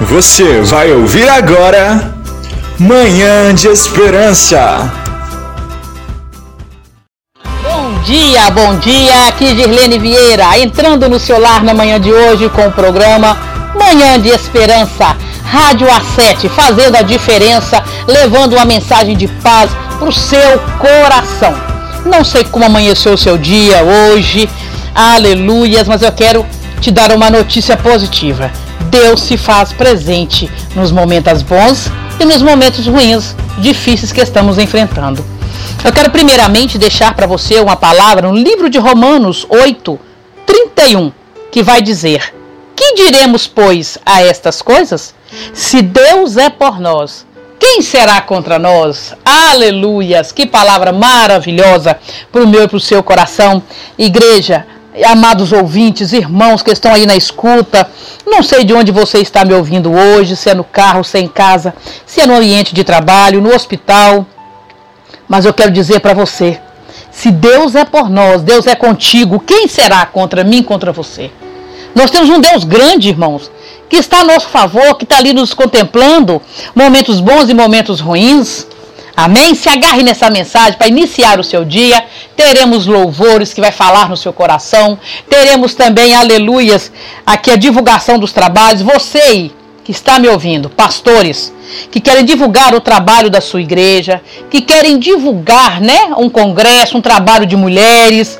Você vai ouvir agora Manhã de Esperança. Bom dia, bom dia. Aqui Girlene Vieira, entrando no seu lar na manhã de hoje com o programa Manhã de Esperança. Rádio A7, fazendo a diferença, levando uma mensagem de paz para o seu coração. Não sei como amanheceu o seu dia hoje, aleluias, mas eu quero te dar uma notícia positiva. Deus se faz presente nos momentos bons e nos momentos ruins, difíceis que estamos enfrentando. Eu quero primeiramente deixar para você uma palavra no livro de Romanos 8, 31, que vai dizer: Que diremos, pois, a estas coisas? Se Deus é por nós, quem será contra nós? Aleluias! Que palavra maravilhosa para o meu e para o seu coração. Igreja, amados ouvintes, irmãos que estão aí na escuta, não sei de onde você está me ouvindo hoje, se é no carro, se é em casa, se é no ambiente de trabalho, no hospital, mas eu quero dizer para você: se Deus é por nós, Deus é contigo, quem será contra mim, contra você? Nós temos um Deus grande, irmãos, que está a nosso favor, que está ali nos contemplando, momentos bons e momentos ruins. Amém? Se agarre nessa mensagem para iniciar o seu dia. Teremos louvores que vai falar no seu coração. Teremos também, aleluias, aqui a divulgação dos trabalhos. Você que está me ouvindo, pastores, que querem divulgar o trabalho da sua igreja, que querem divulgar, né, um congresso, um trabalho de mulheres.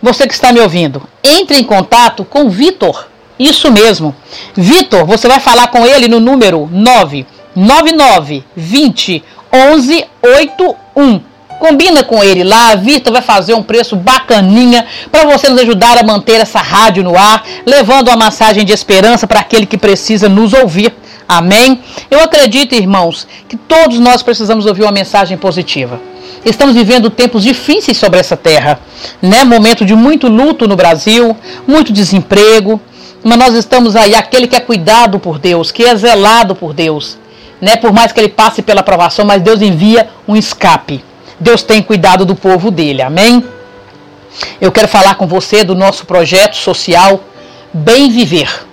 Você que está me ouvindo, entre em contato com Vitor. Isso mesmo. Vitor, você vai falar com ele no número 999 20 1181. Combina com ele lá, a Vitor vai fazer um preço bacaninha para você nos ajudar a manter essa rádio no ar, levando uma massagem de esperança para aquele que precisa nos ouvir. Amém? Eu acredito, irmãos, que todos nós precisamos ouvir uma mensagem positiva. Estamos vivendo tempos difíceis sobre essa terra, né? Momento de muito luto no Brasil, muito desemprego, mas nós estamos aí, aquele que é cuidado por Deus, que é zelado por Deus, né? Por mais que ele passe pela provação, mas Deus envia um escape. Deus tem cuidado do povo dele. Amém? Eu quero falar com você do nosso projeto social Bem Viver.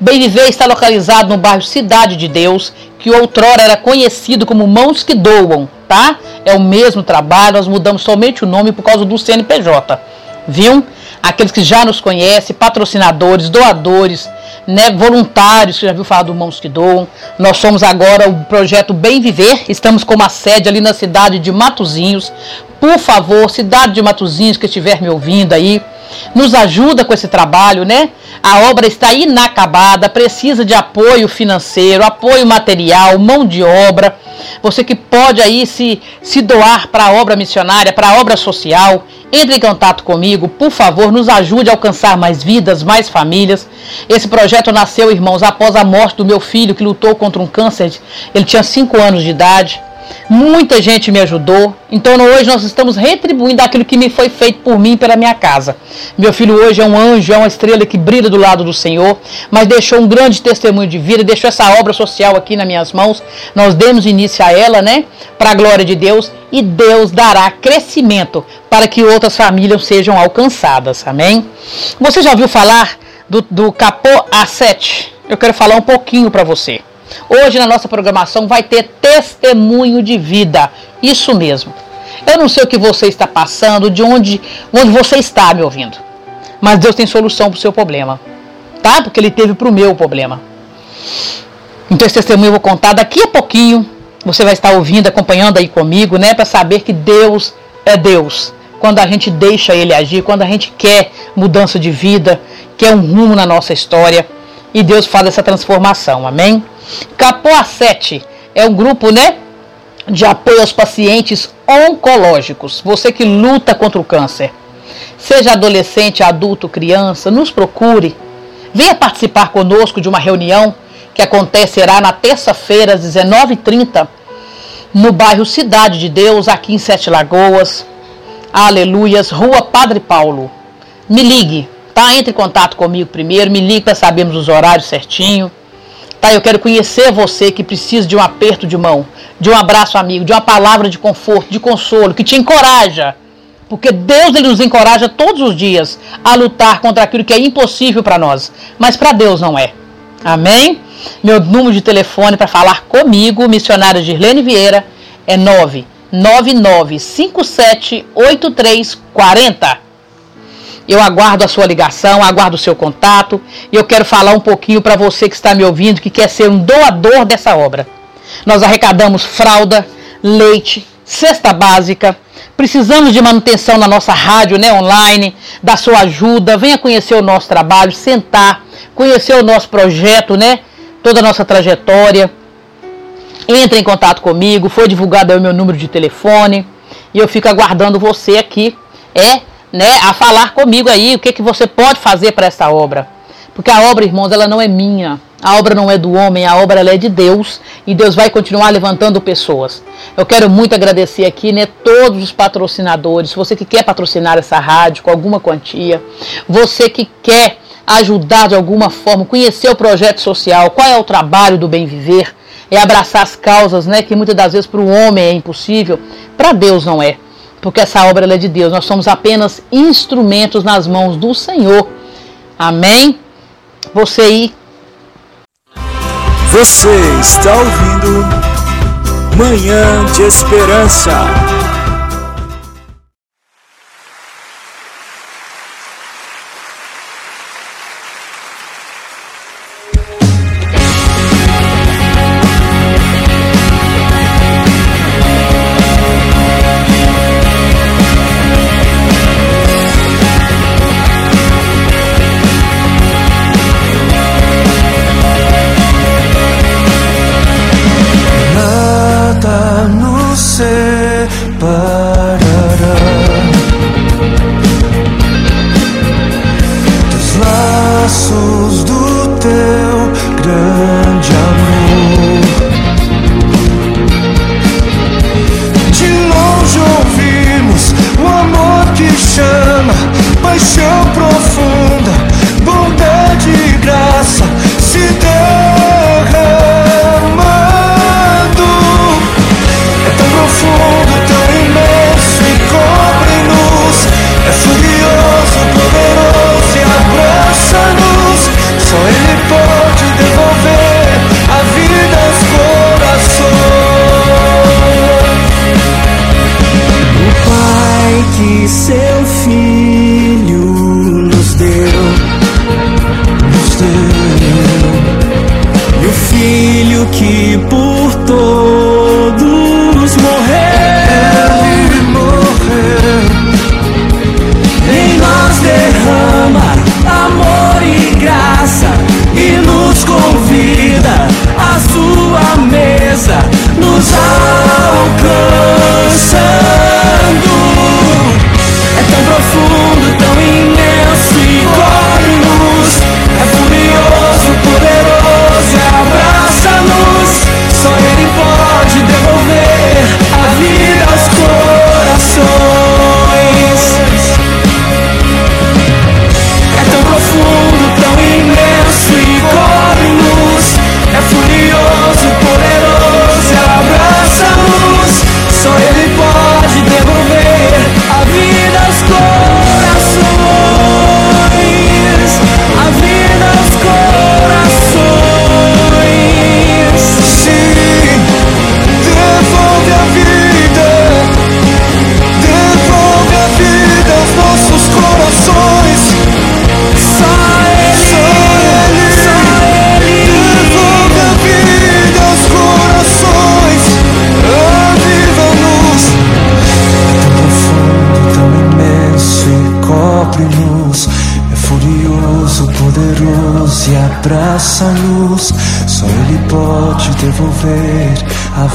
Bem Viver está localizado no bairro Cidade de Deus, que outrora era conhecido como Mãos que Doam, tá? É o mesmo trabalho, nós mudamos somente o nome por causa do CNPJ. Viu? Aqueles que já nos conhecem, patrocinadores, doadores, né, voluntários, que já viu falar do Mãos que Doam. Nós somos agora o projeto Bem Viver, estamos com uma sede ali na cidade de Matozinhos. Por favor, cidade de Matozinhos que estiver me ouvindo aí, nos ajuda com esse trabalho, né? A obra está inacabada, precisa de apoio financeiro, apoio material, mão de obra. Você que pode aí se, se doar para a obra missionária, para a obra social, entre em contato comigo, por favor, nos ajude a alcançar mais vidas, mais famílias. Esse projeto nasceu, irmãos, após a morte do meu filho que lutou contra um câncer. Ele tinha 5 anos de idade. Muita gente me ajudou. Então hoje nós estamos retribuindo aquilo que me foi feito por mim e pela minha casa. Meu filho hoje é um anjo, é uma estrela que brilha do lado do Senhor, mas deixou um grande testemunho de vida, deixou essa obra social aqui nas minhas mãos. Nós demos início a ela, né? Para a glória de Deus, e Deus dará crescimento para que outras famílias sejam alcançadas. Amém? Você já ouviu falar do, do Capô A7? Eu quero falar um pouquinho para você. Hoje na nossa programação vai ter testemunho de vida. Isso mesmo. Eu não sei o que você está passando, de onde, onde você está me ouvindo. Mas Deus tem solução para o seu problema. Tá? Porque Ele teve para o meu problema. Então esse testemunho eu vou contar daqui a pouquinho. Você vai estar ouvindo, acompanhando aí comigo, né? Para saber que Deus é Deus. Quando a gente deixa Ele agir, quando a gente quer mudança de vida, quer um rumo na nossa história. E Deus faz essa transformação. Amém? Capoa 7 é um grupo, né? De apoio aos pacientes oncológicos. Você que luta contra o câncer. Seja adolescente, adulto, criança, nos procure. Venha participar conosco de uma reunião que acontecerá na terça-feira, às 19h30, no bairro Cidade de Deus, aqui em Sete Lagoas. Aleluias, Rua Padre Paulo. Me ligue, tá? Entre em contato comigo primeiro, me ligue para sabermos os horários certinho. Tá, eu quero conhecer você que precisa de um aperto de mão, de um abraço amigo, de uma palavra de conforto, de consolo, que te encoraja. Porque Deus ele nos encoraja todos os dias a lutar contra aquilo que é impossível para nós, mas para Deus não é. Amém? Meu número de telefone para falar comigo, missionária Girlene Vieira, é 999578340. Eu aguardo a sua ligação, aguardo o seu contato e eu quero falar um pouquinho para você que está me ouvindo, que quer ser um doador dessa obra. Nós arrecadamos fralda, leite, cesta básica. Precisamos de manutenção na nossa rádio né, online, da sua ajuda. Venha conhecer o nosso trabalho, sentar, conhecer o nosso projeto, né? Toda a nossa trajetória. Entre em contato comigo, foi divulgado o meu número de telefone e eu fico aguardando você aqui, é, né, a falar comigo aí o que, que você pode fazer para essa obra. Porque a obra, irmãos, ela não é minha, a obra não é do homem, a obra é de Deus. E Deus vai continuar levantando pessoas. Eu quero muito agradecer aqui, né, todos os patrocinadores, você que quer patrocinar essa rádio com alguma quantia, você que quer ajudar de alguma forma, conhecer o projeto social, qual é o trabalho do bem viver, é abraçar as causas, né, que muitas das vezes para o homem é impossível, para Deus não é. Porque essa obra é de Deus, nós somos apenas instrumentos nas mãos do Senhor. Amém? Você aí você está ouvindo Manhã de Esperança.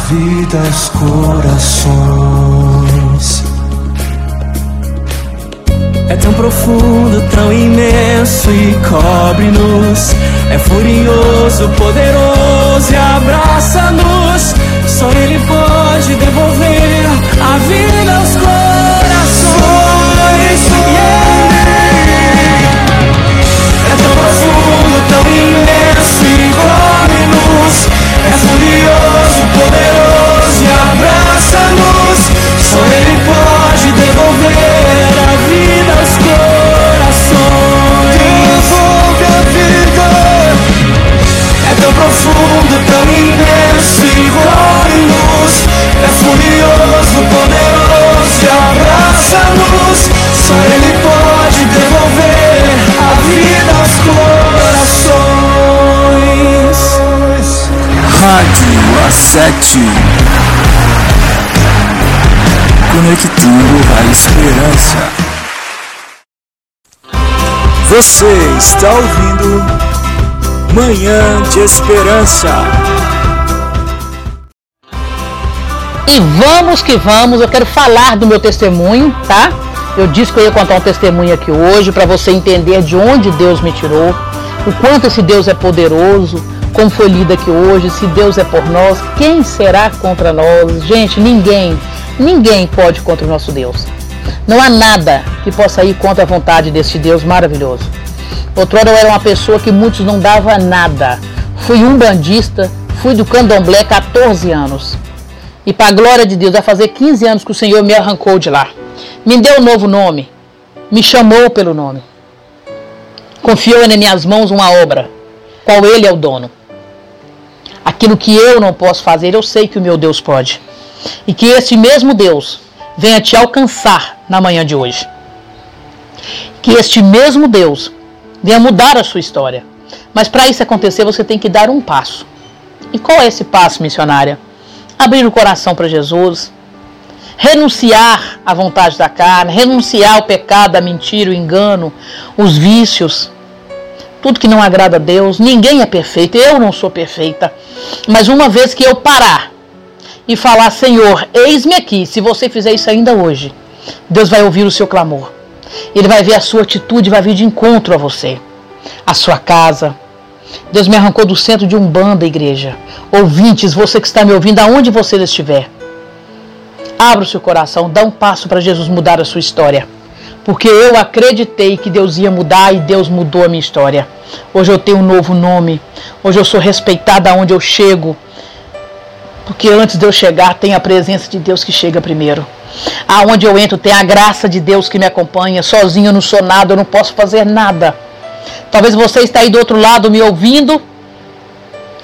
Vida aos corações. É tão profundo, tão imenso e cobre-nos. É furioso, poderoso e abraça-nos. Você está ouvindo Manhã de Esperança. E vamos que vamos, eu quero falar do meu testemunho, tá? Eu disse que eu ia contar um testemunho aqui hoje para você entender de onde Deus me tirou, o quanto esse Deus é poderoso, como foi lido aqui hoje, se Deus é por nós, quem será contra nós? Gente, ninguém, ninguém pode contra o nosso Deus. Não há nada que possa ir contra a vontade deste Deus maravilhoso. Outrora eu era uma pessoa que muitos não dava nada. Fui um bandista, fui do candomblé 14 anos. E para a glória de Deus, vai fazer 15 anos que o Senhor me arrancou de lá. Me deu um novo nome. Me chamou pelo nome. Confiou em minhas mãos uma obra, qual Ele é o dono. Aquilo que eu não posso fazer, eu sei que o meu Deus pode. E que esse mesmo Deus venha te alcançar na manhã de hoje. Que este mesmo Deus venha mudar a sua história. Mas para isso acontecer, você tem que dar um passo. E qual é esse passo, missionária? Abrir o coração para Jesus, renunciar à vontade da carne, renunciar ao pecado, à mentira, o engano, os vícios, tudo que não agrada a Deus. Ninguém é perfeito, eu não sou perfeita. Mas uma vez que eu parar e falar, Senhor, eis-me aqui, se você fizer isso ainda hoje, Deus vai ouvir o seu clamor. Ele vai ver a sua atitude, vai vir de encontro a você, a sua casa. Deus me arrancou do centro de um bando, igreja. Ouvintes, você que está me ouvindo, aonde você estiver. Abra o seu coração, dá um passo para Jesus mudar a sua história. Porque eu acreditei que Deus ia mudar e Deus mudou a minha história. Hoje eu tenho um novo nome. Hoje eu sou respeitada aonde eu chego. Porque antes de eu chegar, tem a presença de Deus que chega primeiro. Aonde eu entro, tem a graça de Deus que me acompanha. Sozinho eu não sou nada, eu não posso fazer nada. Talvez você está aí do outro lado me ouvindo.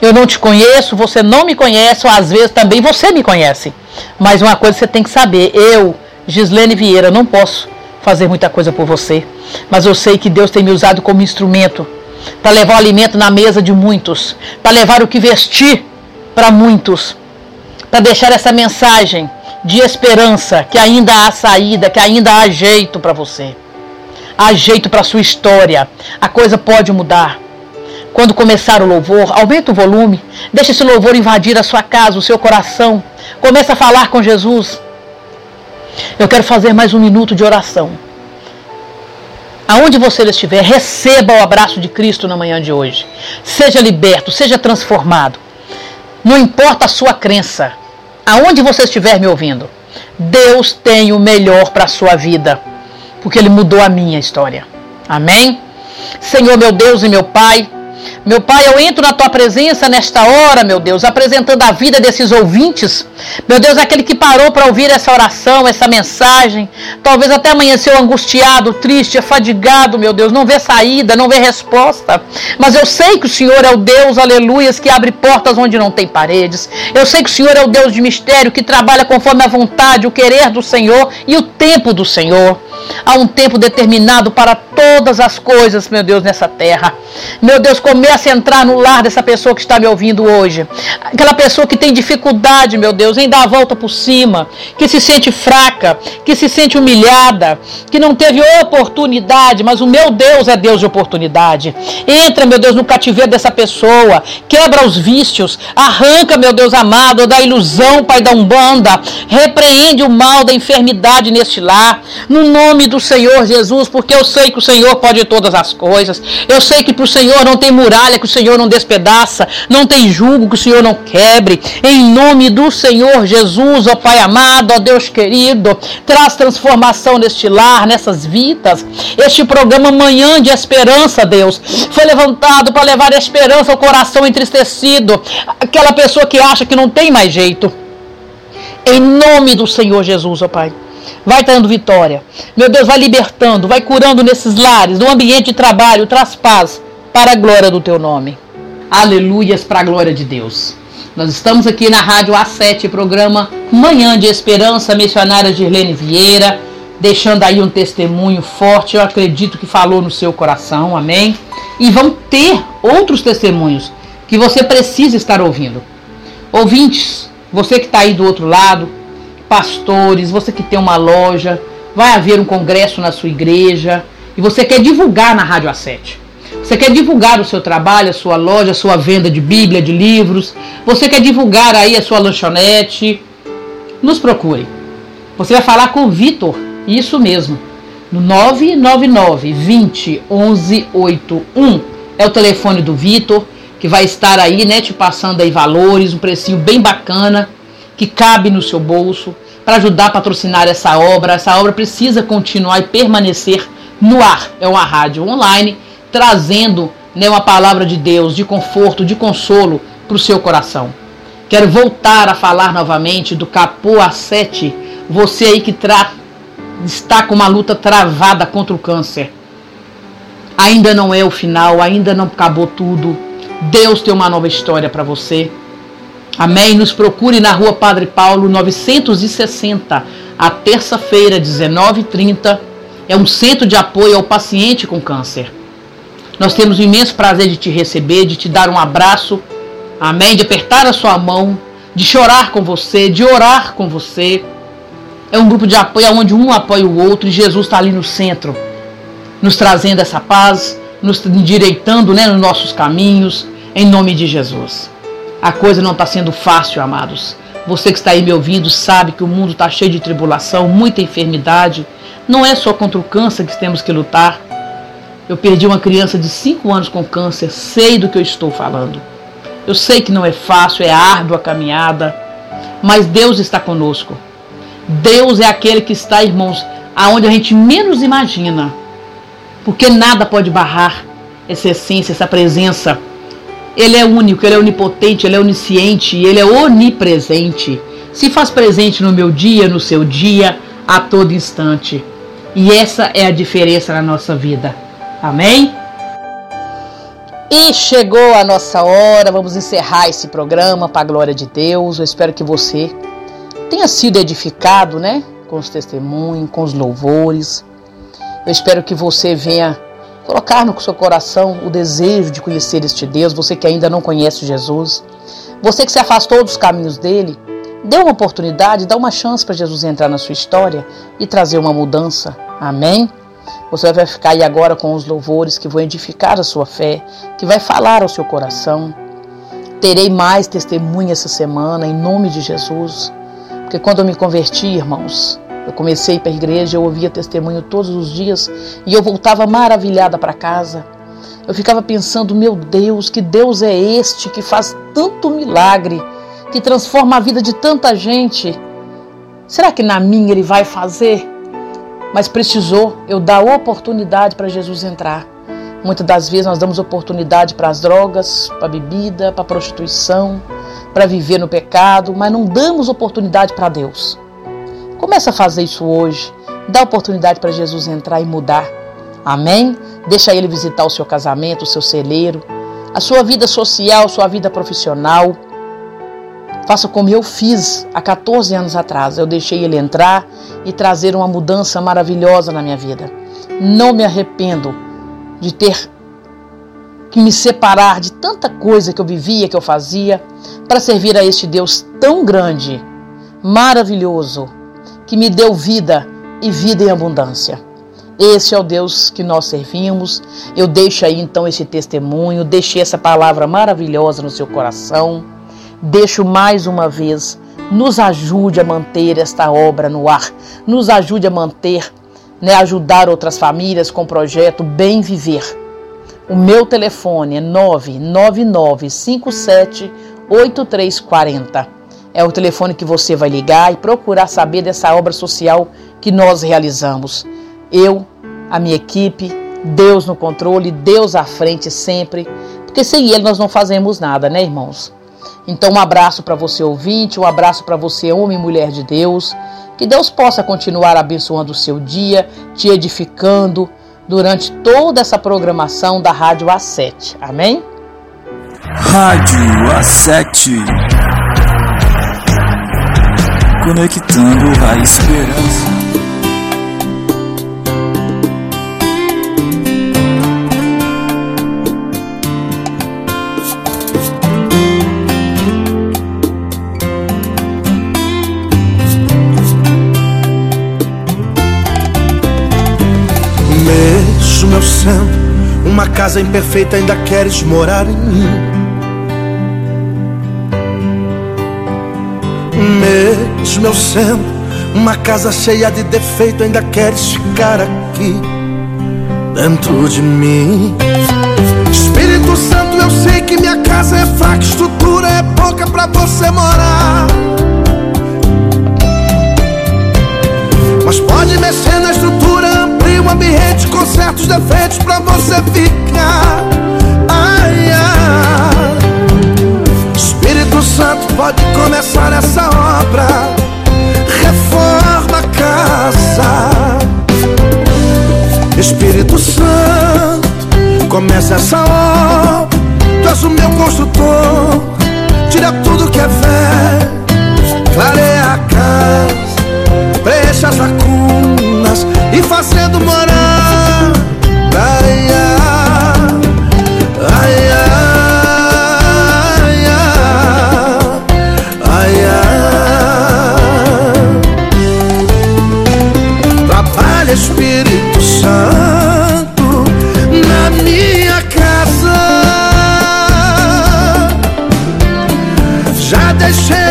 Eu não te conheço, você não me conhece, ou às vezes também você me conhece. Mas uma coisa você tem que saber: eu, Gislene Vieira, não posso fazer muita coisa por você. Mas eu sei que Deus tem me usado como instrumento para levar o alimento na mesa de muitos, para levar o que vestir para muitos, para deixar essa mensagem de esperança, que ainda há saída, que ainda há jeito para você. Há jeito para sua história. A coisa pode mudar. Quando começar o louvor, aumenta o volume, deixa esse louvor invadir a sua casa, o seu coração. Começa a falar com Jesus. Eu quero fazer mais um minuto de oração. Aonde você estiver, receba o abraço de Cristo na manhã de hoje. Seja liberto, seja transformado. Não importa a sua crença, aonde você estiver me ouvindo, Deus tem o melhor para a sua vida, porque Ele mudou a minha história. Amém? Senhor, meu Deus e meu Pai, meu Pai, eu entro na tua presença nesta hora, meu Deus, apresentando a vida desses ouvintes. Meu Deus, aquele que parou para ouvir essa oração, essa mensagem. Talvez até amanheceu angustiado, triste, afadigado, meu Deus, não vê saída, não vê resposta. Mas eu sei que o Senhor é o Deus, aleluias, que abre portas onde não tem paredes. Eu sei que o Senhor é o Deus de mistério, que trabalha conforme a vontade, o querer do Senhor e o tempo do Senhor. Há um tempo determinado para todas as coisas, meu Deus, nessa terra. Meu Deus, comece a entrar no lar dessa pessoa que está me ouvindo hoje. Aquela pessoa que tem dificuldade, meu Deus, em dar a volta por cima, que se sente fraca, que se sente humilhada, que não teve oportunidade, mas o meu Deus é Deus de oportunidade. Entra, meu Deus, no cativeiro dessa pessoa, quebra os vícios, arranca, meu Deus amado, da ilusão, Pai da Umbanda, repreende o mal da enfermidade neste lar, no nome do Senhor Jesus, porque eu sei que o Senhor pode todas as coisas. Eu sei que para o Senhor não tem muralha que o Senhor não despedaça, não tem jugo que o Senhor não quebre. Em nome do Senhor Jesus, ó Pai amado, ó Deus querido, traz transformação neste lar, nessas vidas. Este programa Manhã de Esperança, Deus, foi levantado para levar esperança ao coração entristecido, aquela pessoa que acha que não tem mais jeito. Em nome do Senhor Jesus, ó Pai vai dando vitória. Meu Deus, vai libertando, vai curando nesses lares, no ambiente de trabalho, traz paz para a glória do teu nome. Aleluias para a glória de Deus. Nós estamos aqui na Rádio A7, programa Manhã de Esperança, missionária Girlene Vieira, deixando aí um testemunho forte, eu acredito que falou no seu coração, amém? E vão ter outros testemunhos que você precisa estar ouvindo. Ouvintes, você que está aí do outro lado, pastores, você que tem uma loja, vai haver um congresso na sua igreja e você quer divulgar na Rádio A7. Você quer divulgar o seu trabalho, a sua loja, a sua venda de Bíblia, de livros. Você quer divulgar aí a sua lanchonete. Nos procure. Você vai falar com o Vitor, isso mesmo. No 999 20 11 81 é o telefone do Vitor, que vai estar aí, né, te passando aí valores, um precinho bem bacana, que cabe no seu bolso, para ajudar a patrocinar essa obra. Essa obra precisa continuar e permanecer no ar. É uma rádio online trazendo né, uma palavra de Deus, de conforto, de consolo para o seu coração. Quero voltar a falar novamente do capô A7. Você aí que tra está com uma luta travada contra o câncer. Ainda não é o final, ainda não acabou tudo. Deus tem uma nova história para você. Amém? Nos procure na rua Padre Paulo 960, a terça-feira, 19h30. É um centro de apoio ao paciente com câncer. Nós temos o imenso prazer de te receber, de te dar um abraço, amém? De apertar a sua mão, de chorar com você, de orar com você. É um grupo de apoio onde um apoia o outro e Jesus está ali no centro, nos trazendo essa paz, nos endireitando né, nos nossos caminhos, em nome de Jesus. A coisa não está sendo fácil, amados. Você que está aí me ouvindo sabe que o mundo está cheio de tribulação, muita enfermidade. Não é só contra o câncer que temos que lutar. Eu perdi uma criança de 5 anos com câncer, sei do que eu estou falando. Eu sei que não é fácil, é árdua a caminhada, mas Deus está conosco. Deus é aquele que está, irmãos, aonde a gente menos imagina. Porque nada pode barrar essa essência, essa presença. Ele é único, ele é onipotente, ele é onisciente, ele é onipresente. Se faz presente no meu dia, no seu dia, a todo instante. E essa é a diferença na nossa vida. Amém? E chegou a nossa hora, vamos encerrar esse programa para a glória de Deus. Eu espero que você tenha sido edificado, né? Com os testemunhos, com os louvores. Eu espero que você venha colocar no seu coração o desejo de conhecer este Deus, você que ainda não conhece Jesus, você que se afastou dos caminhos dele, dê uma oportunidade, dá uma chance para Jesus entrar na sua história e trazer uma mudança. Amém? Você vai ficar aí agora com os louvores que vão edificar a sua fé, que vai falar ao seu coração. Terei mais testemunha essa semana, em nome de Jesus. Porque quando eu me converti, irmãos, eu comecei para a igreja, eu ouvia testemunho todos os dias e eu voltava maravilhada para casa. Eu ficava pensando, meu Deus, que Deus é este que faz tanto milagre, que transforma a vida de tanta gente. Será que na minha ele vai fazer? mas precisou eu dar oportunidade para Jesus entrar. Muitas das vezes nós damos oportunidade para as drogas, para a bebida, para a prostituição, para viver no pecado, mas não damos oportunidade para Deus. Começa a fazer isso hoje. Dá oportunidade para Jesus entrar e mudar. Amém? Deixa ele visitar o seu casamento, o seu celeiro, a sua vida social, sua vida profissional. Faça como eu fiz há 14 anos atrás. Eu deixei ele entrar e trazer uma mudança maravilhosa na minha vida. Não me arrependo de ter que me separar de tanta coisa que eu vivia, que eu fazia, para servir a este Deus tão grande, maravilhoso, que me deu vida e vida em abundância. Esse é o Deus que nós servimos. Eu deixo aí então esse testemunho, deixei essa palavra maravilhosa no seu coração deixo mais uma vez, nos ajude a manter esta obra no ar, nos ajude a manter, né, ajudar outras famílias com o projeto Bem Viver. O meu telefone é 999578340. É o telefone que você vai ligar e procurar saber dessa obra social que nós realizamos. Eu, a minha equipe, Deus no controle, Deus à frente sempre, porque sem Ele nós não fazemos nada, né, irmãos? Então, um abraço para você, ouvinte, um abraço para você, homem e mulher de Deus. Que Deus possa continuar abençoando o seu dia, te edificando durante toda essa programação da Rádio A7. Amém? Rádio A7 Conectando a esperança. Mesmo meu sendo uma casa imperfeita, ainda queres morar em mim. Mesmo eu sendo uma casa cheia de defeito, ainda queres ficar aqui dentro de mim. Espírito Santo, eu sei que minha casa é fraca, estrutura é pouca pra você morar. Mas pode mexer na estrutura, amplia o ambiente com certos defeitos pra você ficar. Ai, ai. Santo pode começar essa obra. Reforma a casa. Espírito Santo, começa essa obra. Tu és o meu construtor. Tira tudo que é velho, clareia a casa, preenche as lacunas e fazendo morar. Ai, ai, ai, ai, Espírito Santo na minha casa. Já deixei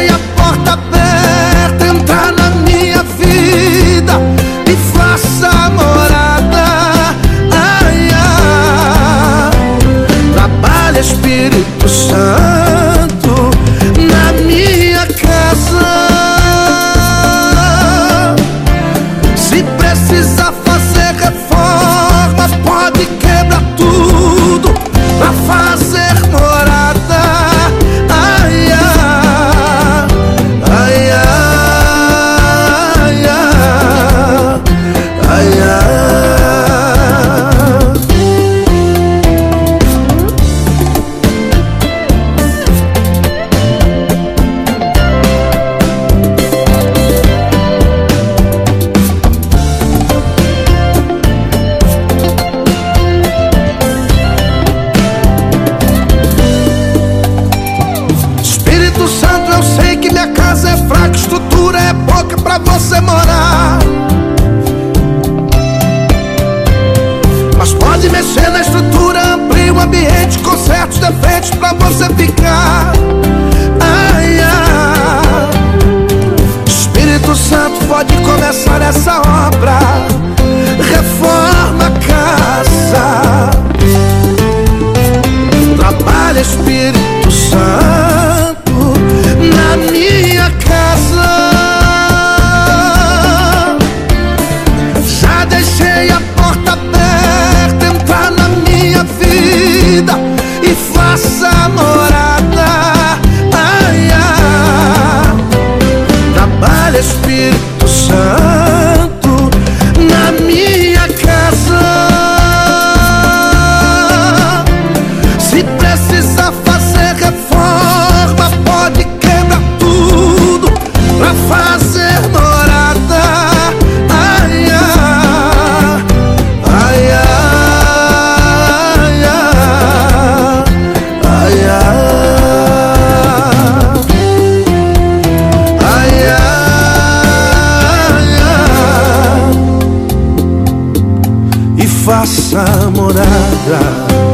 faça morada.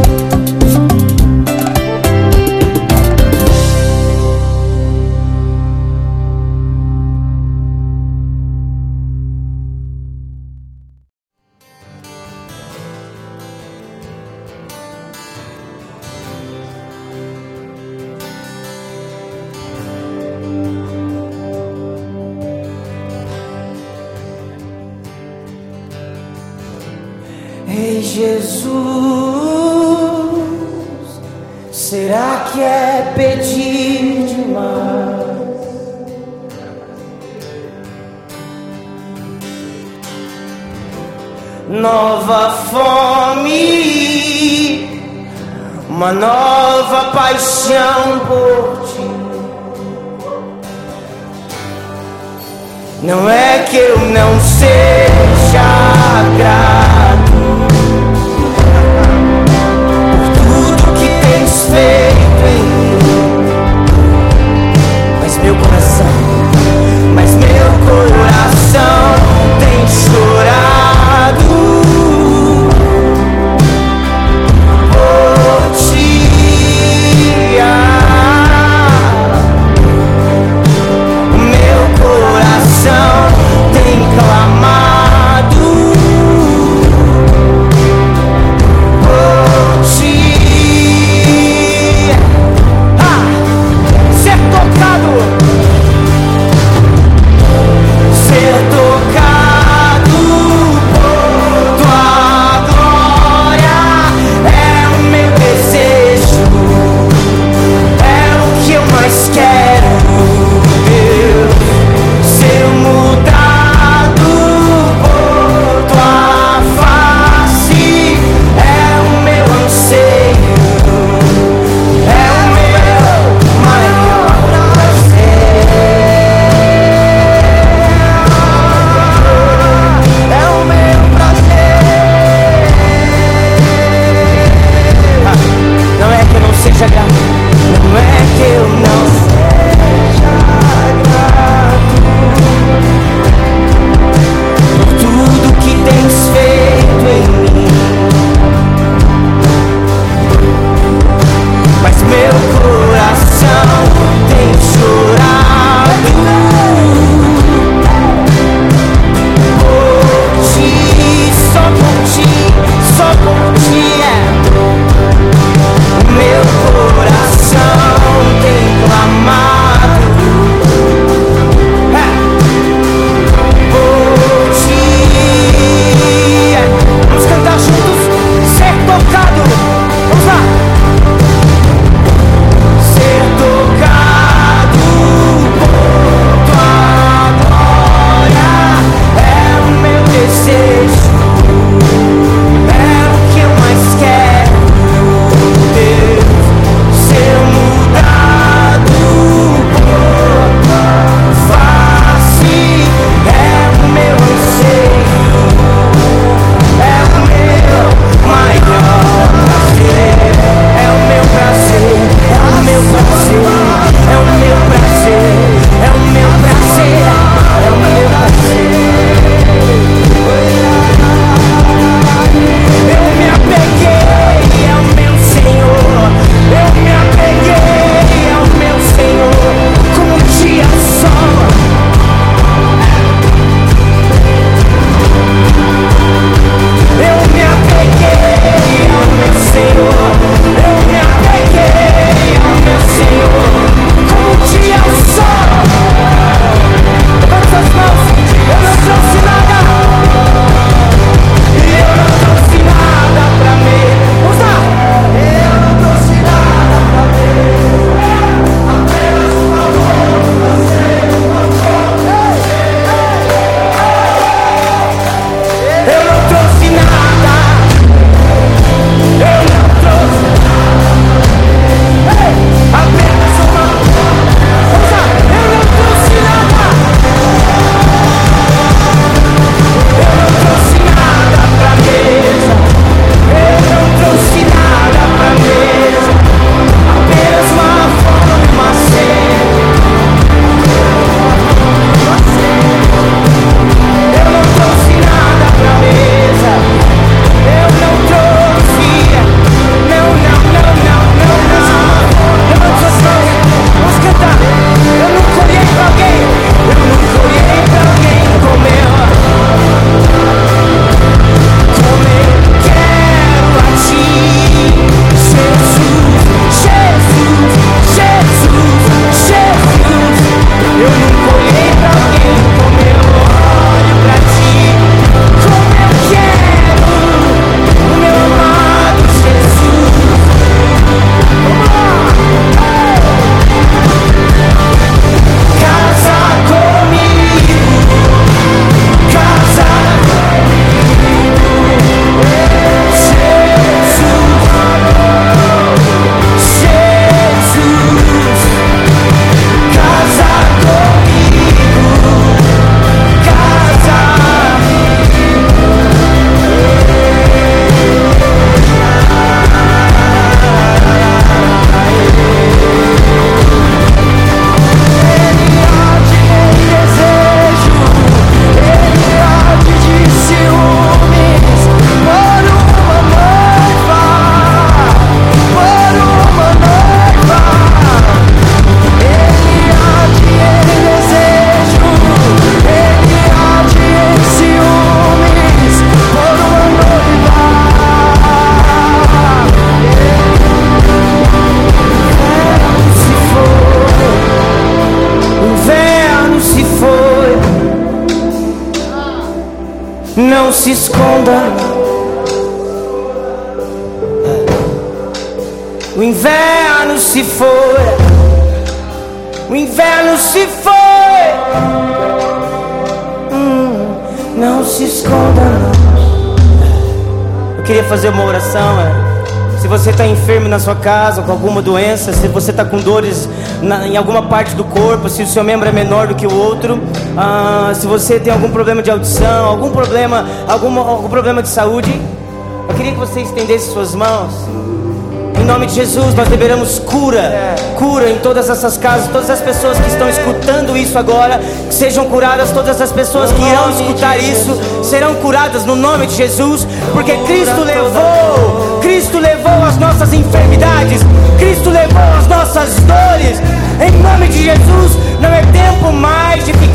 Se esconda. O inverno se foi. O inverno se foi. Hum, não se esconda, não. Eu queria fazer uma oração. É. Se você está enfermo na sua casa com alguma doença, se você está com dores na, em alguma parte do corpo, se o seu membro é menor do que o outro, ah, se você tem algum problema de audição, algum problema, algum, algum problema de saúde, eu queria que você estendesse suas mãos. Em nome de Jesus, nós liberamos cura, cura em todas essas casas, todas as pessoas que estão escutando isso agora, que sejam curadas, todas as pessoas que irão escutar isso serão curadas no nome de Jesus, porque Cristo levou, Cristo levou as nossas enfermidades, Cristo levou as nossas dores. Em nome de Jesus, não é tempo mais de ficar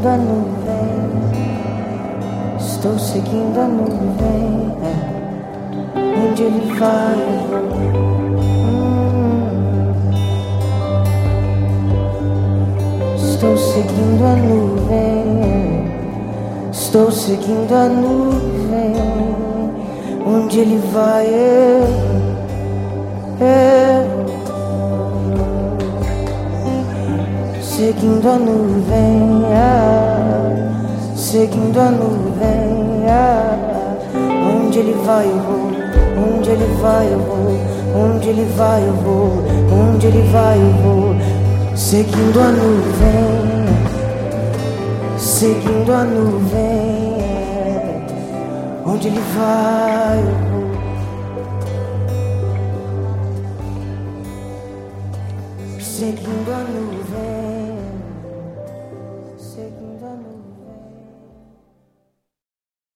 seguindo a nuvem. Estou seguindo a nuvem. é. Onde ele vai, eu vou. Hum. Estou seguindo a nuvem. Estou seguindo a nuvem. Onde ele vai, eu, eu. Seguindo a nuvem, ah, seguindo a nuvem, ah, onde ele vai eu vou, onde ele vai eu vou, onde ele vai eu vou, onde ele vai eu vou, seguindo a nuvem, seguindo a nuvem, onde ele vai eu vou. Seguindo.